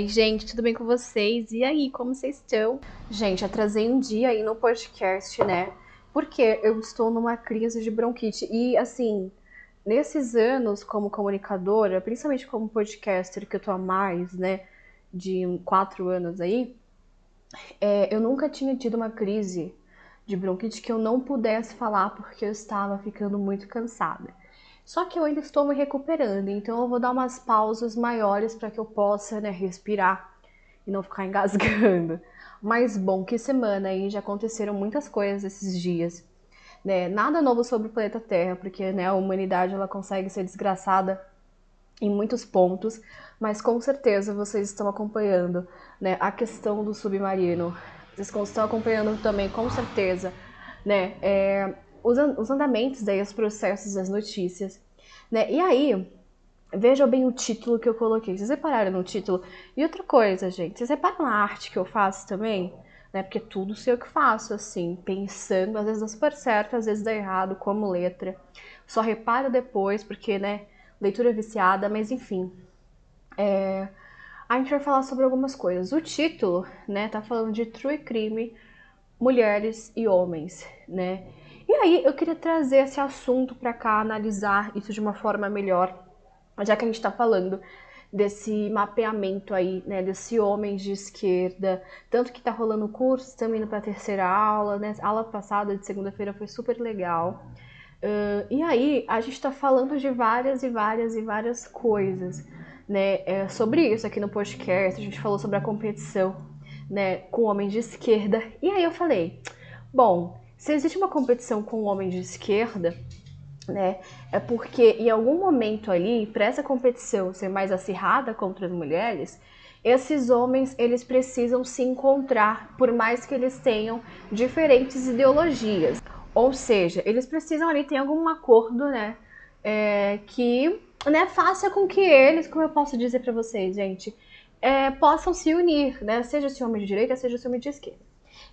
Oi, gente, tudo bem com vocês? E aí, como vocês estão? Gente, atrasei um dia aí no podcast, né? Porque eu estou numa crise de bronquite. E, assim, nesses anos como comunicadora, principalmente como podcaster, que eu tô há mais, né, de quatro anos aí, é, eu nunca tinha tido uma crise de bronquite que eu não pudesse falar porque eu estava ficando muito cansada. Só que eu ainda estou me recuperando, então eu vou dar umas pausas maiores para que eu possa né, respirar e não ficar engasgando. Mas bom, que semana aí já aconteceram muitas coisas esses dias. Né? Nada novo sobre o planeta Terra, porque né, a humanidade ela consegue ser desgraçada em muitos pontos, mas com certeza vocês estão acompanhando né, a questão do submarino. Vocês estão acompanhando também, com certeza, né, é, os, os andamentos, daí, os processos, as notícias. Né? E aí, vejam bem o título que eu coloquei. Vocês repararam no título? E outra coisa, gente, vocês reparam na arte que eu faço também? Né? Porque tudo sei o que faço, assim, pensando, às vezes dá super certo, às vezes dá errado, como letra. Só reparo depois, porque, né, leitura viciada, mas enfim. É... A gente vai falar sobre algumas coisas. O título, né, tá falando de true crime, mulheres e homens, né? E aí eu queria trazer esse assunto para cá, analisar isso de uma forma melhor, já que a gente está falando desse mapeamento aí, né, desse homem de esquerda, tanto que tá rolando curso, estamos indo para a terceira aula, né, a aula passada de segunda-feira foi super legal. Uh, e aí a gente está falando de várias e várias e várias coisas, né, é, sobre isso aqui no podcast, a gente falou sobre a competição, né, com homens de esquerda, e aí eu falei, bom, se existe uma competição com um homem de esquerda, né, é porque em algum momento ali, para essa competição ser mais acirrada contra as mulheres, esses homens eles precisam se encontrar, por mais que eles tenham diferentes ideologias. Ou seja, eles precisam ali ter algum acordo, né, é, que né, faça com que eles, como eu posso dizer para vocês, gente, é, possam se unir, né, seja esse homem de direita, seja esse homem de esquerda.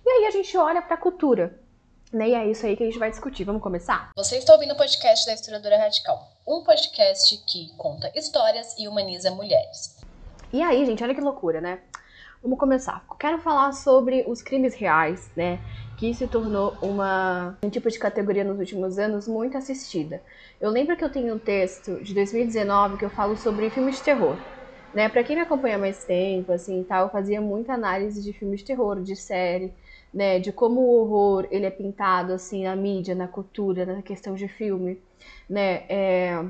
E aí a gente olha para a cultura. Né? E é isso aí que a gente vai discutir. Vamos começar? Você está ouvindo o podcast da Historiadora Radical, um podcast que conta histórias e humaniza mulheres. E aí, gente, olha que loucura, né? Vamos começar. Quero falar sobre os crimes reais, né? Que se tornou uma, um tipo de categoria nos últimos anos muito assistida. Eu lembro que eu tenho um texto de 2019 que eu falo sobre filmes de terror. Né? Para quem me acompanha mais tempo, assim, tal, eu fazia muita análise de filmes de terror, de série, né, de como o horror ele é pintado assim na mídia, na cultura, na questão de filme, né, é,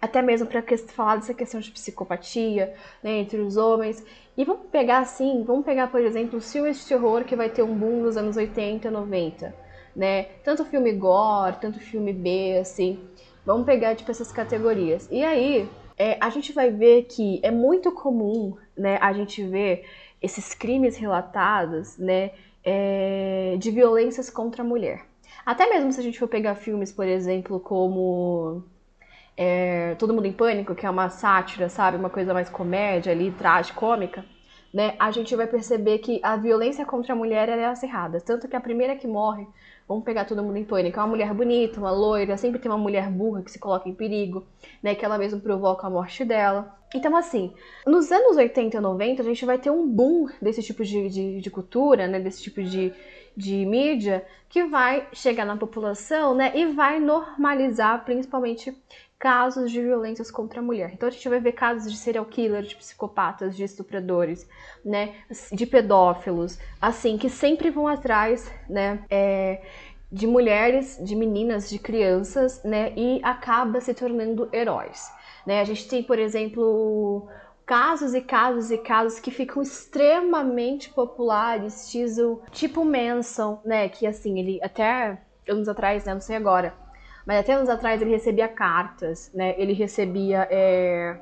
até mesmo para falar dessa questão de psicopatia, né, entre os homens. E vamos pegar assim, vamos pegar por exemplo os filmes de que vai ter um boom nos anos 80, 90, né? Tanto filme gore, tanto filme B, assim. Vamos pegar tipo essas categorias. E aí, é, a gente vai ver que é muito comum, né, a gente ver esses crimes relatados, né, é, de violências contra a mulher. Até mesmo se a gente for pegar filmes, por exemplo, como é, Todo Mundo em Pânico, que é uma sátira, sabe? Uma coisa mais comédia ali, tragicômica, né? A gente vai perceber que a violência contra a mulher é acirrada. Tanto que a primeira que morre, vamos pegar Todo Mundo em Pânico, é uma mulher bonita, uma loira, sempre tem uma mulher burra que se coloca em perigo, né? Que ela mesma provoca a morte dela. Então, assim, nos anos 80 e 90, a gente vai ter um boom desse tipo de, de, de cultura, né, desse tipo de, de mídia, que vai chegar na população né, e vai normalizar principalmente casos de violências contra a mulher. Então a gente vai ver casos de serial killers, de psicopatas, de estupradores, né, de pedófilos, assim, que sempre vão atrás, né, é, de mulheres, de meninas, de crianças, né, e acaba se tornando heróis. Né? A gente tem, por exemplo, casos e casos e casos que ficam extremamente populares, tipo Manson, né? Que assim, ele até anos atrás, né? Não sei agora, mas até anos atrás ele recebia cartas, né? Ele recebia é,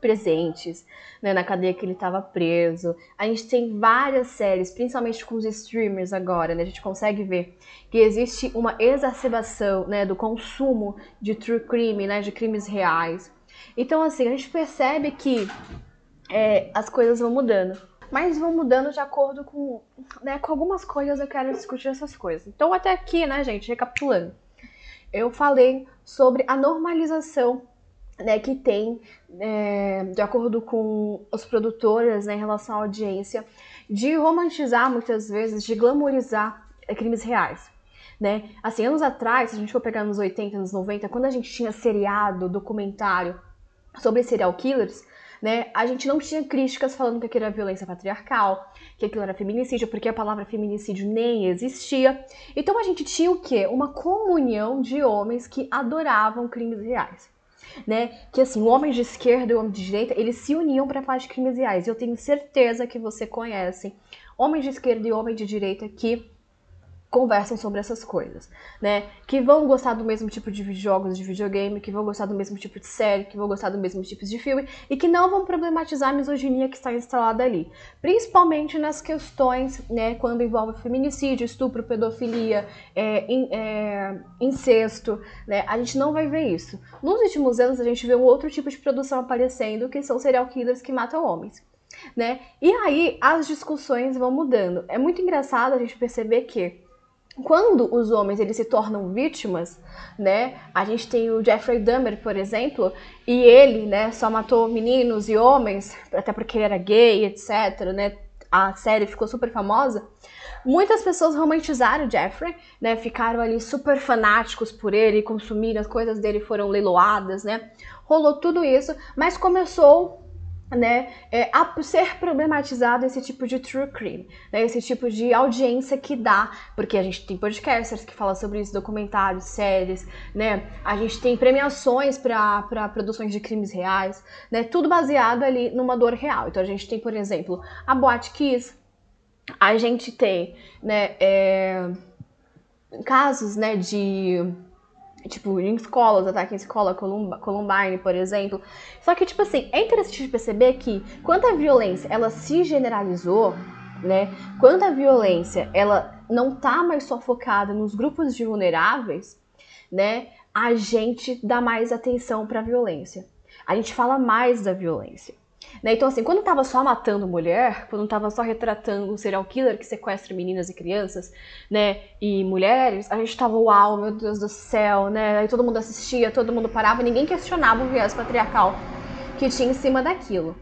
presentes né? na cadeia que ele estava preso. A gente tem várias séries, principalmente com os streamers agora, né? A gente consegue ver que existe uma exacerbação, né? Do consumo de true crime, né? De crimes reais. Então, assim, a gente percebe que é, as coisas vão mudando. Mas vão mudando de acordo com, né, com algumas coisas eu quero discutir essas coisas. Então, até aqui, né, gente, recapitulando. Eu falei sobre a normalização né, que tem, é, de acordo com os produtores, né, em relação à audiência, de romantizar muitas vezes, de glamorizar é, crimes reais. Né? Assim, anos atrás, se a gente for pegar nos 80, nos 90, quando a gente tinha seriado, documentário sobre serial killers, né, a gente não tinha críticas falando que aquilo era violência patriarcal, que aquilo era feminicídio, porque a palavra feminicídio nem existia. Então a gente tinha o quê? Uma comunhão de homens que adoravam crimes reais. Né? Que assim, homens de esquerda e homens de direita, eles se uniam para falar de crimes reais. E eu tenho certeza que você conhece homens de esquerda e homens de direita que conversam sobre essas coisas, né? Que vão gostar do mesmo tipo de jogos de videogame, que vão gostar do mesmo tipo de série, que vão gostar do mesmo tipo de filme e que não vão problematizar a misoginia que está instalada ali, principalmente nas questões, né? Quando envolve feminicídio, estupro, pedofilia, é, in, é, incesto, né? A gente não vai ver isso. Nos últimos anos a gente vê um outro tipo de produção aparecendo, que são serial killers que matam homens. Né? E aí as discussões vão mudando. É muito engraçado a gente perceber que quando os homens eles se tornam vítimas, né? A gente tem o Jeffrey Dahmer, por exemplo, e ele, né, só matou meninos e homens, até porque ele era gay, etc, né? A série ficou super famosa. Muitas pessoas romantizaram o Jeffrey, né? Ficaram ali super fanáticos por ele, consumiram as coisas dele foram leiloadas, né? Rolou tudo isso, mas começou né, é, a ser problematizado esse tipo de true crime, né, esse tipo de audiência que dá, porque a gente tem podcasters que falam sobre isso, documentários, séries, né, a gente tem premiações para produções de crimes reais, né, tudo baseado ali numa dor real. Então a gente tem, por exemplo, a Boate Kiss, a gente tem, né, é, casos, né, de tipo, em escolas, ataque em escola, Columbine, por exemplo. Só que, tipo assim, é interessante perceber que quando a violência, ela se generalizou, né? Quando a violência, ela não tá mais só focada nos grupos de vulneráveis, né? A gente dá mais atenção para a violência. A gente fala mais da violência. Né? Então, assim, quando tava só matando mulher, quando tava só retratando um serial killer que sequestra meninas e crianças, né, e mulheres, a gente tava, uau, meu Deus do céu, né? Aí todo mundo assistia, todo mundo parava, ninguém questionava o viés patriarcal que tinha em cima daquilo.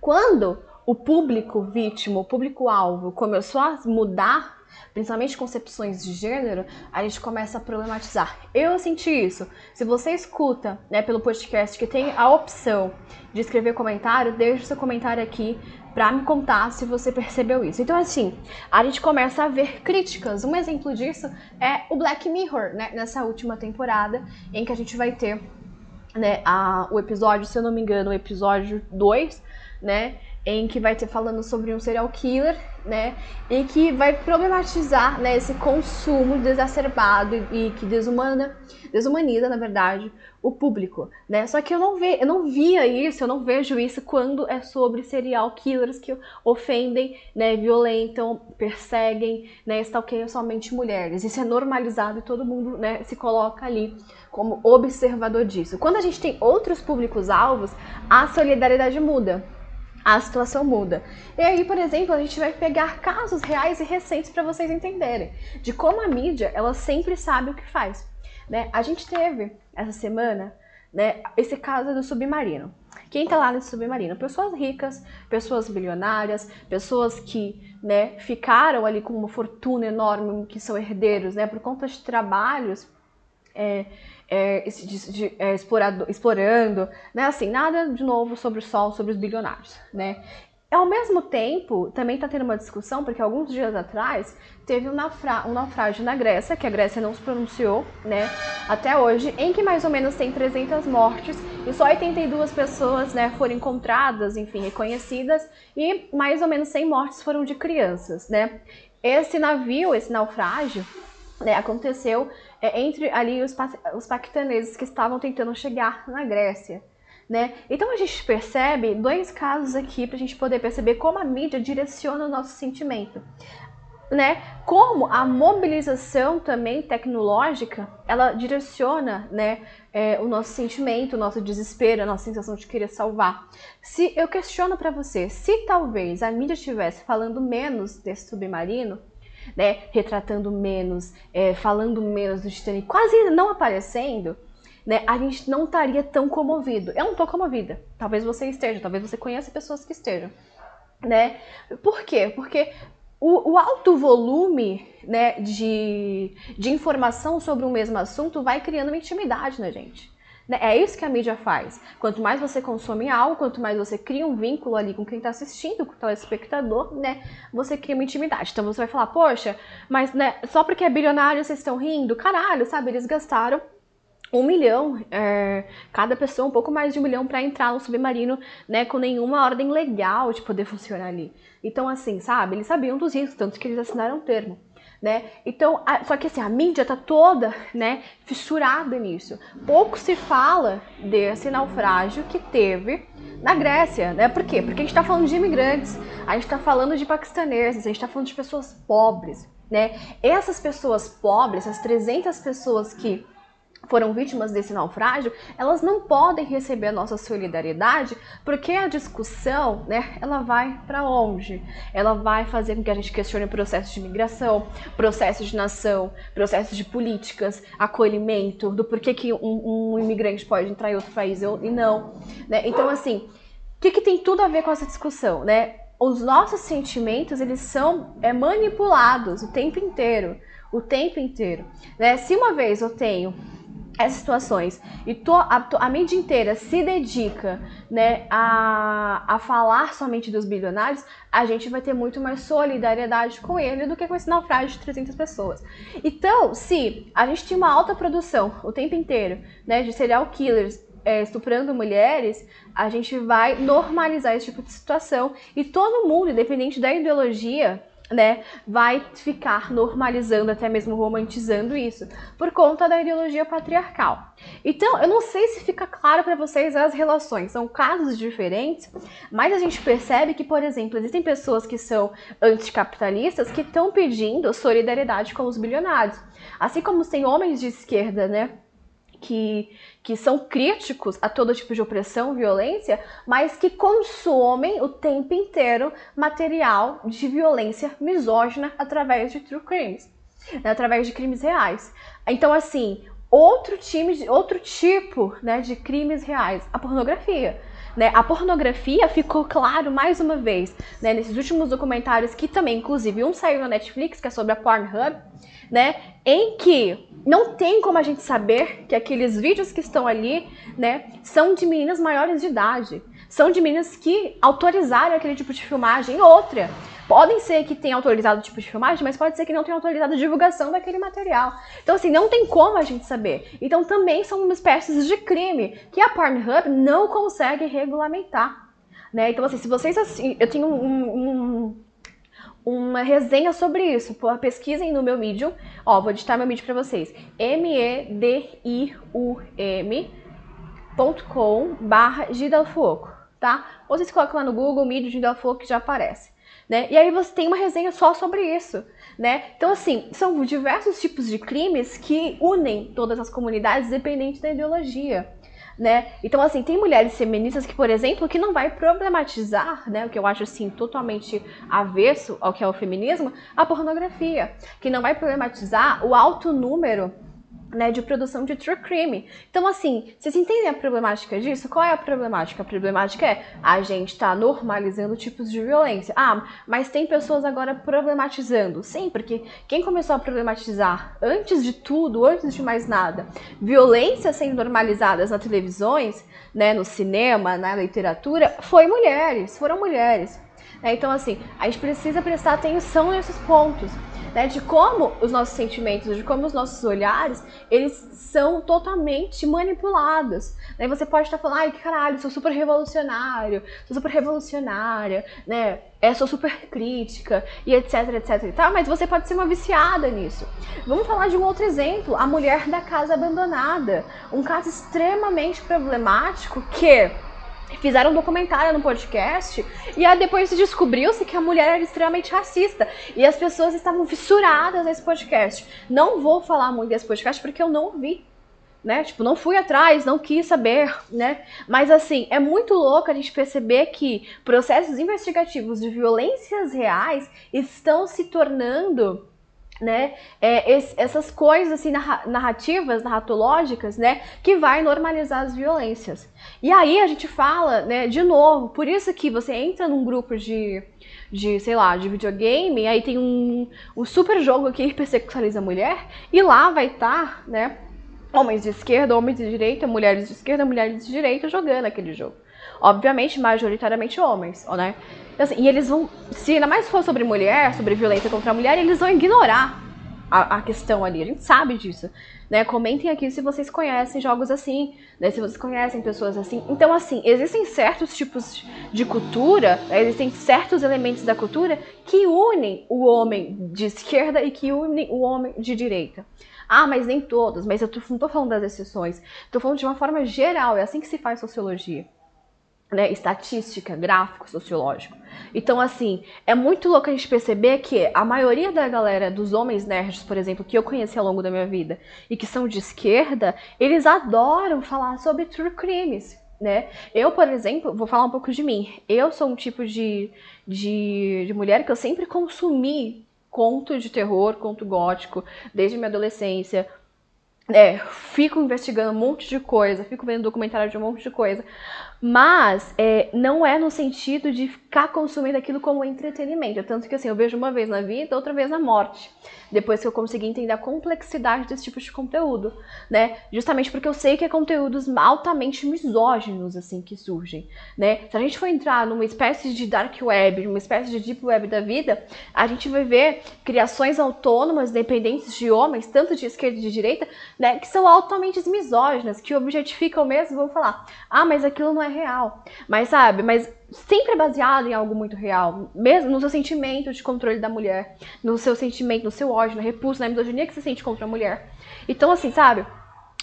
Quando o público vítima, o público-alvo começou a mudar principalmente concepções de gênero, a gente começa a problematizar. Eu senti isso. Se você escuta, né, pelo podcast que tem a opção de escrever comentário, deixe seu comentário aqui para me contar se você percebeu isso. Então, assim, a gente começa a ver críticas. Um exemplo disso é o Black Mirror, né, nessa última temporada, em que a gente vai ter né, a, o episódio, se eu não me engano, o episódio 2, né, em que vai ter falando sobre um serial killer, né, e que vai problematizar, né, esse consumo desacerbado e que desumana, desumaniza, na verdade, o público, né? Só que eu não eu não via isso, eu não vejo isso quando é sobre serial killers que ofendem, né, violentam, perseguem, né, stalkeiam somente mulheres. Isso é normalizado e todo mundo, né, se coloca ali como observador disso. Quando a gente tem outros públicos alvos, a solidariedade muda a situação muda. E aí, por exemplo, a gente vai pegar casos reais e recentes para vocês entenderem de como a mídia ela sempre sabe o que faz. Né? A gente teve essa semana né, esse caso do submarino. Quem está lá nesse submarino? Pessoas ricas, pessoas bilionárias, pessoas que né, ficaram ali com uma fortuna enorme, que são herdeiros, né, por conta de trabalhos é, é, de, de, é, explorado, explorando, né? Assim, nada de novo sobre o sol, sobre os bilionários, né? Ao mesmo tempo, também está tendo uma discussão, porque alguns dias atrás teve um, um, naufrágio na Grécia, que a Grécia não se pronunciou, né, até hoje, em que mais ou menos tem 300 mortes e só 82 pessoas, né, foram encontradas, enfim, reconhecidas, e mais ou menos 100 mortes foram de crianças, né. Esse navio, esse naufrágio, né, aconteceu é, entre ali os, os paquistaneses que estavam tentando chegar na Grécia. Né? Então a gente percebe dois casos aqui para a gente poder perceber como a mídia direciona o nosso sentimento. Né? Como a mobilização também tecnológica, ela direciona né, é, o nosso sentimento, o nosso desespero, a nossa sensação de querer salvar. Se eu questiono para você, se talvez a mídia estivesse falando menos desse submarino, né, retratando menos, é, falando menos do Titanic, quase não aparecendo, né, a gente não estaria tão comovido. Eu não tô comovida. Talvez você esteja, talvez você conheça pessoas que estejam. Né? Por quê? Porque o, o, alto volume né, de, de informação sobre o mesmo assunto vai criando uma intimidade na gente. Né? É isso que a mídia faz. Quanto mais você consome algo, quanto mais você cria um vínculo ali com quem está assistindo, com o telespectador, né? Você cria uma intimidade. Então você vai falar, poxa, mas né, só porque é bilionário vocês estão rindo? Caralho, sabe? Eles gastaram um milhão, é, cada pessoa um pouco mais de um milhão para entrar no submarino, né, com nenhuma ordem legal de poder funcionar ali. Então, assim, sabe, eles sabiam dos riscos, tanto que eles assinaram um termo. Né? Então, a, só que assim, a mídia tá toda, né, fissurada nisso. Pouco se fala desse naufrágio que teve na Grécia, né? Por quê? Porque a gente está falando de imigrantes, a gente está falando de paquistaneses, a gente está falando de pessoas pobres, né? Essas pessoas pobres, essas 300 pessoas que foram vítimas desse naufrágio, elas não podem receber a nossa solidariedade, porque a discussão, né, ela vai para onde? Ela vai fazer com que a gente questione o processo de imigração, processo de nação, processo de políticas, acolhimento, do porquê que um, um imigrante pode entrar em outro país e não, né? Então, assim, o que, que tem tudo a ver com essa discussão, né? Os nossos sentimentos, eles são é, manipulados o tempo inteiro, o tempo inteiro, né? Se uma vez eu tenho essas situações e a, a, mídia inteira se dedica né, a, a falar somente dos bilionários, a gente vai ter muito mais solidariedade com ele do que com esse naufrágio de 300 pessoas. Então, se a gente tinha uma alta produção o tempo inteiro né, de serial killers é, estuprando mulheres, a gente vai normalizar esse tipo de situação e todo mundo, independente da ideologia, né, vai ficar normalizando, até mesmo romantizando isso, por conta da ideologia patriarcal. Então, eu não sei se fica claro para vocês as relações, são casos diferentes, mas a gente percebe que, por exemplo, existem pessoas que são anticapitalistas que estão pedindo solidariedade com os bilionários. Assim como tem homens de esquerda, né, que, que são críticos a todo tipo de opressão, violência, mas que consomem o tempo inteiro material de violência misógina através de true crimes, né, através de crimes reais. Então, assim, outro, time, outro tipo né, de crimes reais, a pornografia. Né? A pornografia ficou claro mais uma vez né, nesses últimos documentários que também, inclusive, um saiu na Netflix, que é sobre a Pornhub, né? Em que não tem como a gente saber que aqueles vídeos que estão ali, né, são de meninas maiores de idade. São de meninas que autorizaram aquele tipo de filmagem. Outra, podem ser que tenham autorizado o tipo de filmagem, mas pode ser que não tenham autorizado a divulgação daquele material. Então, assim, não tem como a gente saber. Então, também são uma espécie de crime que a Pornhub não consegue regulamentar. Né? Então, assim, se vocês assim, eu tenho um, um uma resenha sobre isso. Pesquisem no meu Medium. Ó, vou digitar meu Medium para vocês. M-E-D-I-U-M.com barra Gidalfoco, tá? Ou vocês colocam lá no Google Medium Gidalfoco que já aparece. Né? E aí você tem uma resenha só sobre isso, né? Então, assim, são diversos tipos de crimes que unem todas as comunidades, independente da ideologia né? Então, assim, tem mulheres feministas que, por exemplo, que não vai problematizar, né, o que eu acho, assim, totalmente avesso ao que é o feminismo, a pornografia, que não vai problematizar o alto número né, de produção de true crime. Então, assim, vocês entendem a problemática disso? Qual é a problemática? A problemática é a gente tá normalizando tipos de violência. Ah, mas tem pessoas agora problematizando. Sim, porque quem começou a problematizar antes de tudo, antes de mais nada, violências sendo normalizadas nas televisões, né, no cinema, na literatura, foi mulheres, foram mulheres. Né? Então, assim, a gente precisa prestar atenção nesses pontos né, de como os nossos sentimentos, de como os nossos olhares, eles são totalmente manipulados. Né? Você pode estar falando, ai, caralho, sou super revolucionário, sou super revolucionária, né? É, sou super crítica e etc, etc e tal, mas você pode ser uma viciada nisso. Vamos falar de um outro exemplo, a mulher da casa abandonada. Um caso extremamente problemático que fizeram um documentário no podcast e aí depois descobriu-se que a mulher era extremamente racista e as pessoas estavam fissuradas nesse podcast. Não vou falar muito desse podcast porque eu não vi, né? Tipo, não fui atrás, não quis saber, né? Mas assim, é muito louco a gente perceber que processos investigativos de violências reais estão se tornando né, é, esse, essas coisas assim narrativas, narratológicas, né, que vai normalizar as violências. E aí a gente fala, né, de novo, por isso que você entra num grupo de, de sei lá, de videogame, aí tem um, um super jogo que hipersexualiza a mulher, e lá vai estar, tá, né, homens de esquerda, homens de direita, mulheres de esquerda, mulheres de direita jogando aquele jogo. Obviamente, majoritariamente homens, né? Assim, e eles vão, se ainda mais for sobre mulher, sobre violência contra a mulher, eles vão ignorar a, a, questão ali. A gente sabe disso. Né? Comentem aqui se vocês conhecem jogos assim, né? se vocês conhecem pessoas assim. Então, assim, existem certos tipos de cultura, né? existem certos elementos da cultura que unem o homem de esquerda e que unem o homem de direita. Ah, mas nem todos, mas eu tô, não estou falando das exceções. Estou falando de uma forma geral, é assim que se faz sociologia né, estatística, gráfico, sociológico. Então, assim, é muito louco a gente perceber que a maioria da galera, dos homens nerds, por exemplo, que eu conheci ao longo da minha vida e que são de esquerda, eles adoram falar sobre true crimes. Né? Eu, por exemplo, vou falar um pouco de mim. Eu sou um tipo de, de, de mulher que eu sempre consumi conto de terror, conto gótico, desde minha adolescência. É, fico investigando um monte de coisa, fico vendo documentário de um monte de coisa. Mas é, não é no sentido de ficar consumindo aquilo como entretenimento. Tanto que assim, eu vejo uma vez na vida, outra vez na morte. Depois que eu consegui entender a complexidade desse tipo de conteúdo, né? Justamente porque eu sei que é conteúdos altamente misóginos, assim, que surgem, né? Se a gente for entrar numa espécie de dark web, numa espécie de deep web da vida, a gente vai ver criações autônomas, dependentes de homens, tanto de esquerda e de direita, né? Que são altamente misóginas, que objetificam mesmo, vão falar, ah, mas aquilo não é real. Mas sabe, mas sempre é baseado em algo muito real, mesmo no seu sentimento de controle da mulher, no seu sentimento, no seu ódio, na repulsa, na misoginia que você sente contra a mulher. Então, assim, sabe,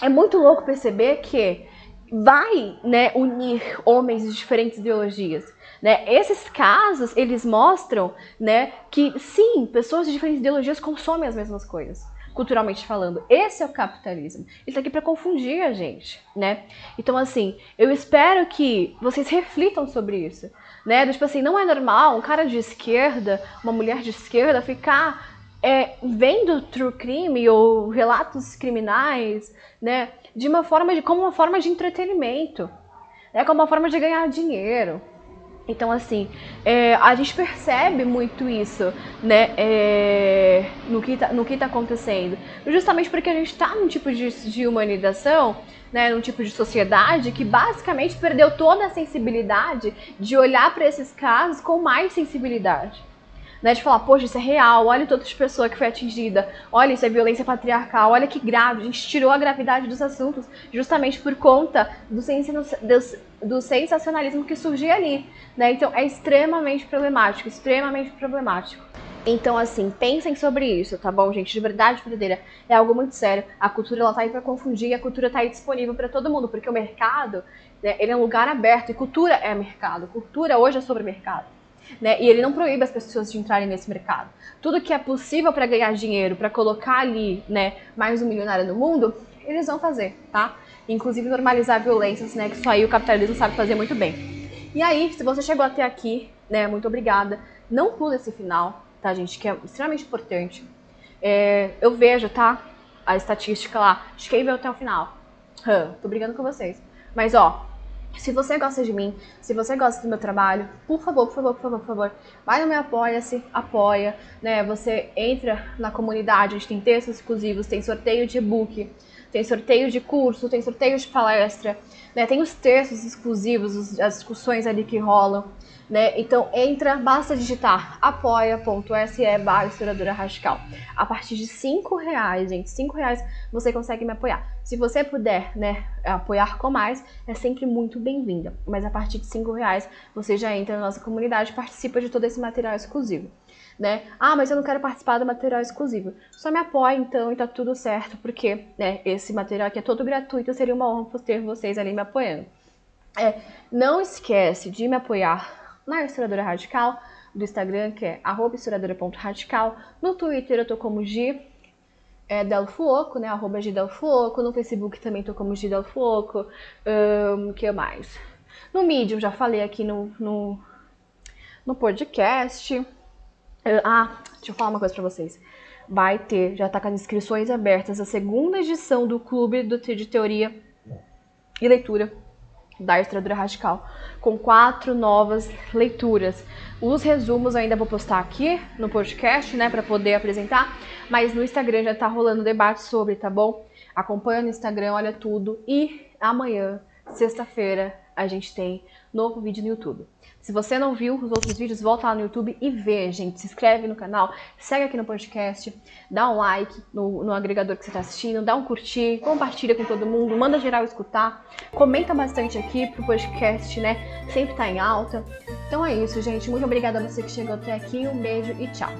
é muito louco perceber que vai, né, unir homens de diferentes ideologias. Né? Esses casos, eles mostram, né, que sim, pessoas de diferentes ideologias consomem as mesmas coisas culturalmente falando. Esse é o capitalismo. Ele tá aqui para confundir a gente, né? Então, assim, eu espero que vocês reflitam sobre isso, né? Tipo assim, não é normal um cara de esquerda, uma mulher de esquerda ficar é, vendo true crime ou relatos criminais, né? De uma forma de como uma forma de entretenimento, né? Como uma forma de ganhar dinheiro. Então, assim, é, a gente percebe muito isso, né, é, no, que tá, no que tá acontecendo. Justamente porque a gente está num tipo de, de humanização, né, num tipo de sociedade que basicamente perdeu toda a sensibilidade de olhar para esses casos com mais sensibilidade né? De falar, poxa, isso é real, olha todas as pessoas que foi atingida, olha, isso é violência patriarcal, olha que grave. A gente tirou a gravidade dos assuntos justamente por conta do, do sensacionalismo que surgia ali, né? Então é extremamente problemático, extremamente problemático. Então, assim, pensem sobre isso, tá bom, gente? De verdade verdadeira. É algo muito sério. A cultura, ela tá aí pra confundir e a cultura tá aí disponível para todo mundo, porque o mercado, né, ele é um lugar aberto e cultura é mercado. Cultura hoje é sobre mercado. Né? E ele não proíbe as pessoas de entrarem nesse mercado. Tudo que é possível para ganhar dinheiro, para colocar ali, né, mais um milionário no mundo, eles vão fazer, tá? Inclusive normalizar violências, né, que isso aí o capitalismo sabe fazer muito bem. E aí, se você chegou até aqui, né, muito obrigada. Não pula esse final, tá, gente, que é extremamente importante. É, eu vejo, tá, a estatística lá, de quem veio até o final. Hum, tô brigando com vocês. Mas, ó, se você gosta de mim, se você gosta do meu trabalho, por favor, por favor, por favor, por favor, vai no meu Apoia-se, apoia, né? Você entra na comunidade, a gente tem textos exclusivos, tem sorteio de e-book, tem sorteio de curso, tem sorteio de palestra, né? Tem os textos exclusivos, as discussões ali que rolam. Né? Então entra, basta digitar apoia.se barra radical. A partir de 5 reais, gente, 5 reais você consegue me apoiar. Se você puder, né, apoiar com mais, é sempre muito bem-vinda. Mas a partir de 5 reais você já entra na nossa comunidade participa de todo esse material exclusivo. Né? Ah, mas eu não quero participar do material exclusivo. Só me apoia então e tá tudo certo, porque né, esse material aqui é todo gratuito, seria uma honra ter vocês ali me apoiando. É, não esquece de me apoiar na Historiadora Radical, do Instagram, que é historiadora.radical. No Twitter eu tô como G é, né? Arroba G Del Fuoco. No Facebook também tô como G Del Fuoco. Um, que mais? No Medium, já falei aqui no, no, no podcast. Uh, ah, deixa eu falar uma coisa pra vocês. vai ter, já tá com as inscrições abertas, a segunda edição do Clube de Teoria e Leitura da Estradura Radical, com quatro novas leituras. Os resumos ainda vou postar aqui no podcast, né, para poder apresentar, mas no Instagram já tá rolando debate sobre, tá bom? Acompanha no Instagram, olha tudo e amanhã, sexta-feira, a gente tem novo vídeo no YouTube. Se você não viu os outros vídeos, volta lá no YouTube e vê, gente. Se inscreve no canal, segue aqui no podcast, dá um like no, no agregador que você está assistindo, dá um curtir, compartilha com todo mundo, manda geral escutar, comenta bastante aqui pro podcast, né? Sempre tá em alta. Então é isso, gente. Muito obrigada a você que chegou até aqui. Um beijo e tchau.